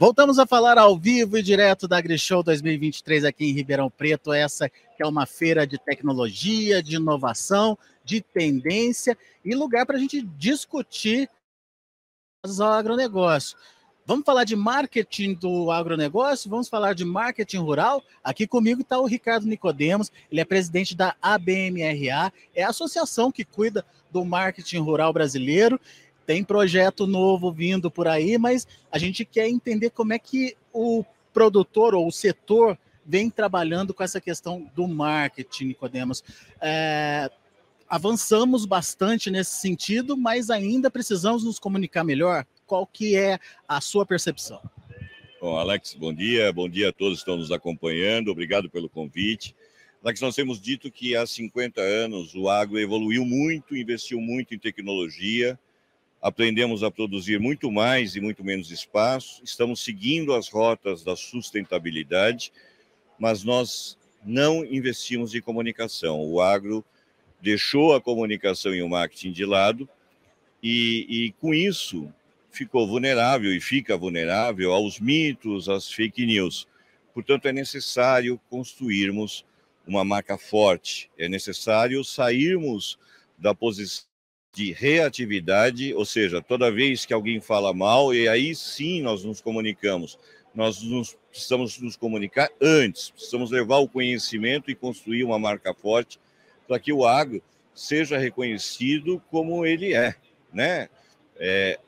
Voltamos a falar ao vivo e direto da AgriShow 2023 aqui em Ribeirão Preto, essa que é uma feira de tecnologia, de inovação, de tendência e lugar para a gente discutir o agronegócio. Vamos falar de marketing do agronegócio, vamos falar de marketing rural. Aqui comigo está o Ricardo Nicodemos, ele é presidente da ABMRA, é a associação que cuida do marketing rural brasileiro tem projeto novo vindo por aí, mas a gente quer entender como é que o produtor ou o setor vem trabalhando com essa questão do marketing, Nicodemos. É, avançamos bastante nesse sentido, mas ainda precisamos nos comunicar melhor. Qual que é a sua percepção? Bom, Alex, bom dia. Bom dia a todos que estão nos acompanhando. Obrigado pelo convite. Alex, nós temos dito que há 50 anos o agro evoluiu muito, investiu muito em tecnologia, aprendemos a produzir muito mais e muito menos espaço, estamos seguindo as rotas da sustentabilidade, mas nós não investimos em comunicação. O agro deixou a comunicação e o marketing de lado e, e com isso ficou vulnerável e fica vulnerável aos mitos, às fake news. Portanto, é necessário construirmos uma marca forte, é necessário sairmos da posição de reatividade, ou seja, toda vez que alguém fala mal, e aí sim nós nos comunicamos. Nós nos, precisamos nos comunicar antes, precisamos levar o conhecimento e construir uma marca forte para que o agro seja reconhecido como ele é, né? É,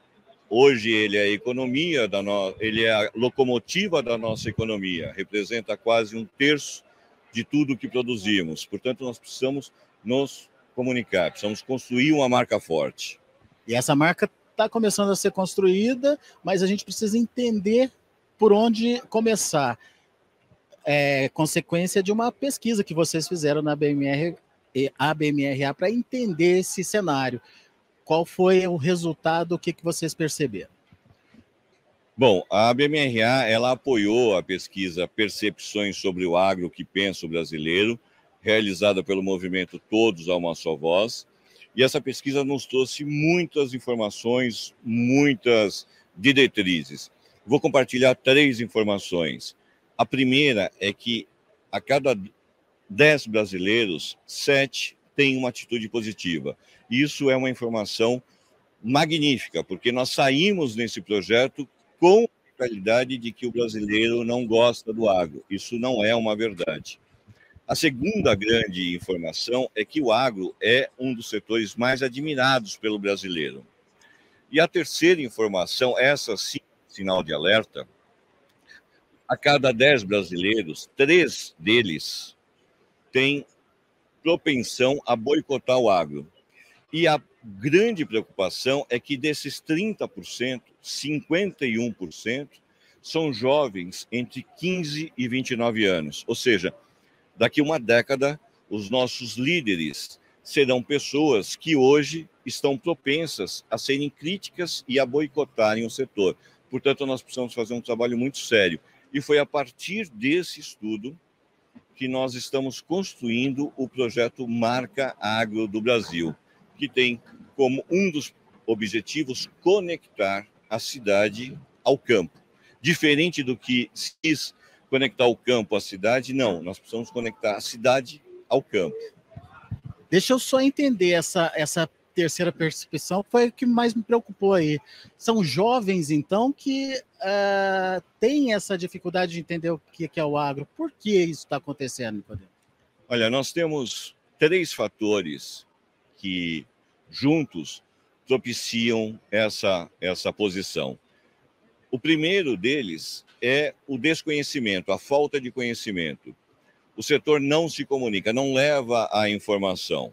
hoje ele é a economia da no... ele é a locomotiva da nossa economia, representa quase um terço de tudo que produzimos. Portanto, nós precisamos nos comunicar, precisamos construir uma marca forte. E essa marca está começando a ser construída, mas a gente precisa entender por onde começar. É consequência de uma pesquisa que vocês fizeram na BMR, ABMRA para entender esse cenário. Qual foi o resultado? O que, que vocês perceberam? Bom, a BMRA ela apoiou a pesquisa Percepções sobre o Agro que Pensa o Brasileiro, realizada pelo movimento Todos a uma Só Voz. E essa pesquisa nos trouxe muitas informações, muitas diretrizes. Vou compartilhar três informações. A primeira é que a cada dez brasileiros, sete têm uma atitude positiva. Isso é uma informação magnífica, porque nós saímos nesse projeto com a realidade de que o brasileiro não gosta do agro. Isso não é uma verdade. A segunda grande informação é que o agro é um dos setores mais admirados pelo brasileiro. E a terceira informação, essa sim, sinal de alerta, a cada dez brasileiros, três deles têm propensão a boicotar o agro. E a grande preocupação é que desses 30%, 51% são jovens entre 15 e 29 anos, ou seja, daqui uma década, os nossos líderes serão pessoas que hoje estão propensas a serem críticas e a boicotarem o setor. Portanto, nós precisamos fazer um trabalho muito sério. E foi a partir desse estudo que nós estamos construindo o projeto Marca Agro do Brasil, que tem como um dos objetivos conectar a cidade ao campo. Diferente do que se diz conectar o campo à cidade, não. Nós precisamos conectar a cidade ao campo. Deixa eu só entender essa, essa terceira percepção, que foi o que mais me preocupou aí. São jovens, então, que uh, têm essa dificuldade de entender o que é o agro. Por que isso está acontecendo, Nicodemo? Olha, nós temos três fatores que, juntos, propiciam essa, essa posição. O primeiro deles é o desconhecimento, a falta de conhecimento. O setor não se comunica, não leva a informação,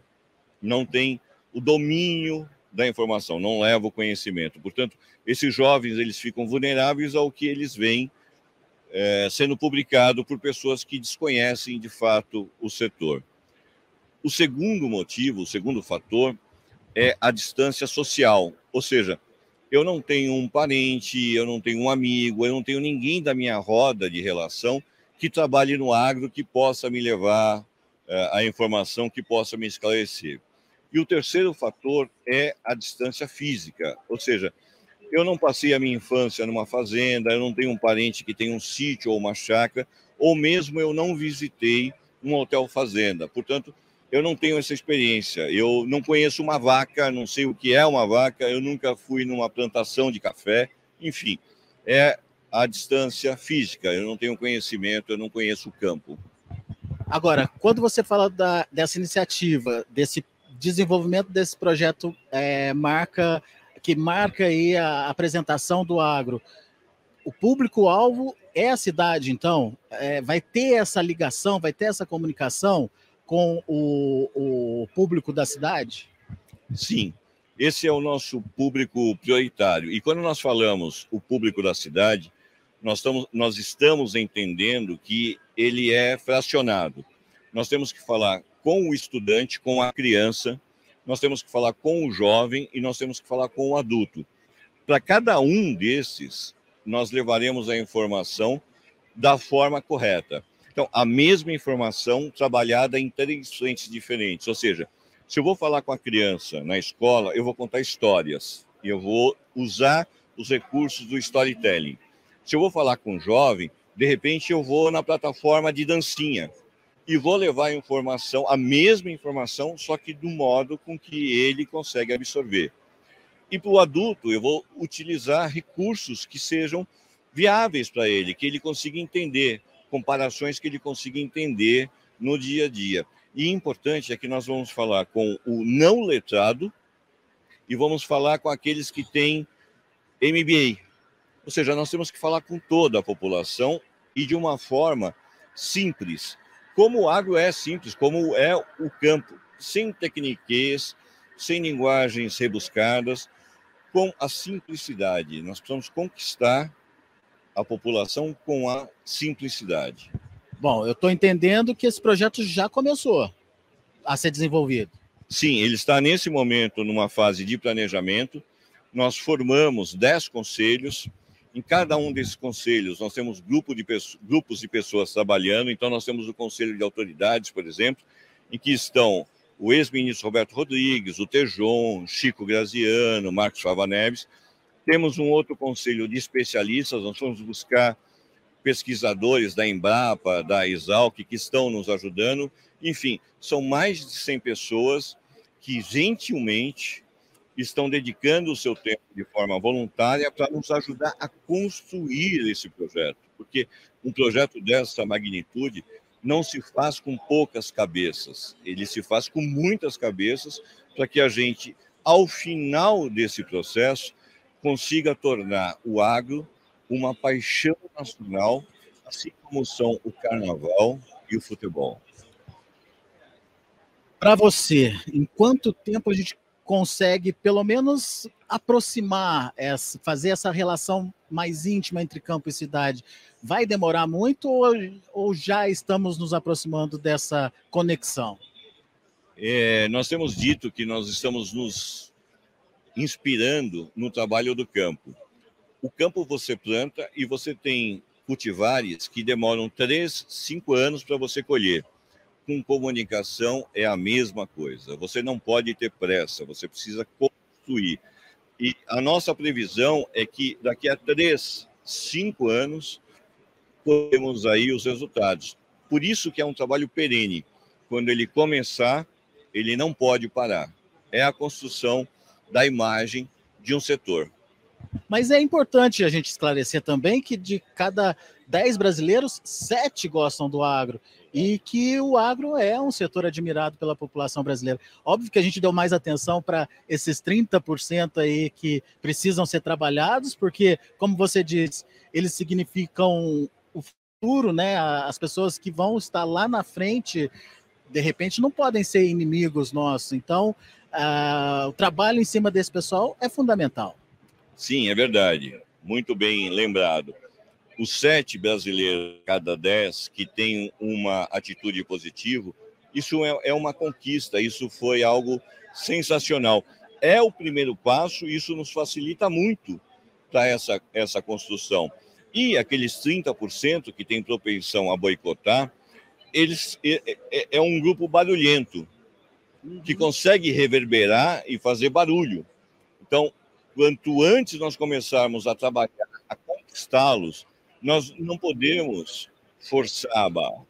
não tem o domínio da informação, não leva o conhecimento. Portanto, esses jovens eles ficam vulneráveis ao que eles veem é, sendo publicado por pessoas que desconhecem de fato o setor. O segundo motivo, o segundo fator, é a distância social, ou seja, eu não tenho um parente, eu não tenho um amigo, eu não tenho ninguém da minha roda de relação que trabalhe no agro que possa me levar uh, a informação, que possa me esclarecer. E o terceiro fator é a distância física, ou seja, Eu não passei a minha infância numa fazenda, eu não tenho um parente que tem um sítio ou uma chácara, ou mesmo eu não visitei um hotel fazenda. Portanto, eu não tenho essa experiência. Eu não conheço uma vaca, não sei o que é uma vaca, eu nunca fui numa plantação de café, enfim, é a distância física. Eu não tenho conhecimento, eu não conheço o campo. Agora, quando você fala da, dessa iniciativa, desse desenvolvimento desse projeto é, marca que marca aí a apresentação do agro, o público-alvo é a cidade, então, é, vai ter essa ligação, vai ter essa comunicação com o, o público da cidade? Sim, esse é o nosso público prioritário. E quando nós falamos o público da cidade, nós estamos, nós estamos entendendo que ele é fracionado. Nós temos que falar com o estudante, com a criança, nós temos que falar com o jovem e nós temos que falar com o adulto. Para cada um desses, nós levaremos a informação da forma correta. Então, a mesma informação trabalhada em três frentes diferentes. Ou seja, se eu vou falar com a criança na escola, eu vou contar histórias e eu vou usar os recursos do storytelling. Se eu vou falar com um jovem, de repente eu vou na plataforma de dancinha e vou levar a informação, a mesma informação, só que do modo com que ele consegue absorver. E para o adulto, eu vou utilizar recursos que sejam viáveis para ele, que ele consiga entender, comparações que ele consiga entender no dia a dia. E importante é que nós vamos falar com o não letrado e vamos falar com aqueles que têm MBA, ou seja, nós temos que falar com toda a população e de uma forma simples. Como o agro é simples, como é o campo, sem tecniquez, sem linguagens rebuscadas, com a simplicidade. Nós precisamos conquistar a população com a simplicidade. Bom, eu estou entendendo que esse projeto já começou a ser desenvolvido. Sim, ele está nesse momento numa fase de planejamento. Nós formamos 10 conselhos em cada um desses conselhos, nós temos grupo de grupos de pessoas trabalhando. Então, nós temos o Conselho de Autoridades, por exemplo, em que estão o ex-ministro Roberto Rodrigues, o Tejon, Chico Graziano, Marcos Fava Neves. Temos um outro conselho de especialistas, nós vamos buscar pesquisadores da Embrapa, da Exalc, que estão nos ajudando. Enfim, são mais de 100 pessoas que gentilmente estão dedicando o seu tempo de forma voluntária para nos ajudar a construir esse projeto, porque um projeto dessa magnitude não se faz com poucas cabeças, ele se faz com muitas cabeças para que a gente, ao final desse processo, consiga tornar o agro uma paixão nacional, assim como são o carnaval e o futebol. Para você, em quanto tempo a gente consegue pelo menos aproximar, essa, fazer essa relação mais íntima entre campo e cidade, vai demorar muito ou, ou já estamos nos aproximando dessa conexão? É, nós temos dito que nós estamos nos inspirando no trabalho do campo. O campo você planta e você tem cultivares que demoram três, cinco anos para você colher com comunicação é a mesma coisa. Você não pode ter pressa, você precisa construir. E a nossa previsão é que daqui a três, cinco anos, temos aí os resultados. Por isso que é um trabalho perene. Quando ele começar, ele não pode parar. É a construção da imagem de um setor. Mas é importante a gente esclarecer também que de cada 10 brasileiros, 7 gostam do agro e que o agro é um setor admirado pela população brasileira. Óbvio que a gente deu mais atenção para esses 30% aí que precisam ser trabalhados, porque, como você diz, eles significam o futuro, né? As pessoas que vão estar lá na frente, de repente, não podem ser inimigos nossos. Então, uh, o trabalho em cima desse pessoal é fundamental. Sim, é verdade. Muito bem lembrado. Os sete brasileiros cada dez que têm uma atitude positiva, isso é, é uma conquista, isso foi algo sensacional. É o primeiro passo, isso nos facilita muito para essa, essa construção. E aqueles 30% que têm propensão a boicotar, eles é, é, é um grupo barulhento, que consegue reverberar e fazer barulho. Então, quanto antes nós começarmos a trabalhar, a conquistá-los, nós não podemos forçar a barra.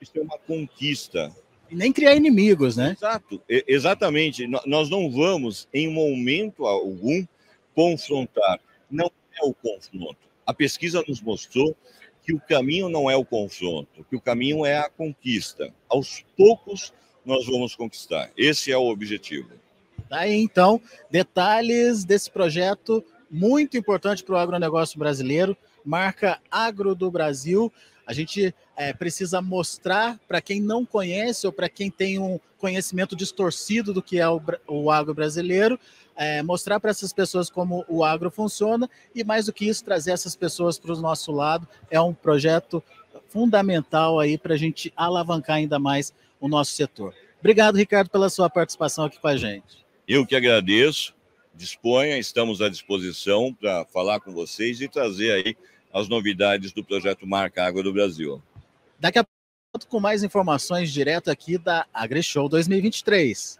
Isso é uma conquista. E nem criar inimigos, né? Exato, exatamente. Nós não vamos, em momento algum, confrontar. Não é o confronto. A pesquisa nos mostrou que o caminho não é o confronto, que o caminho é a conquista. Aos poucos nós vamos conquistar. Esse é o objetivo. Tá aí, então, detalhes desse projeto muito importante para o agronegócio brasileiro, marca Agro do Brasil. A gente é, precisa mostrar para quem não conhece ou para quem tem um conhecimento distorcido do que é o, o agro brasileiro, é, mostrar para essas pessoas como o agro funciona e, mais do que isso, trazer essas pessoas para o nosso lado. É um projeto fundamental aí para a gente alavancar ainda mais o nosso setor. Obrigado, Ricardo, pela sua participação aqui com a gente. Eu que agradeço, disponha, estamos à disposição para falar com vocês e trazer aí as novidades do projeto Marca Água do Brasil. Daqui a pouco, com mais informações direto aqui da AgriShow 2023.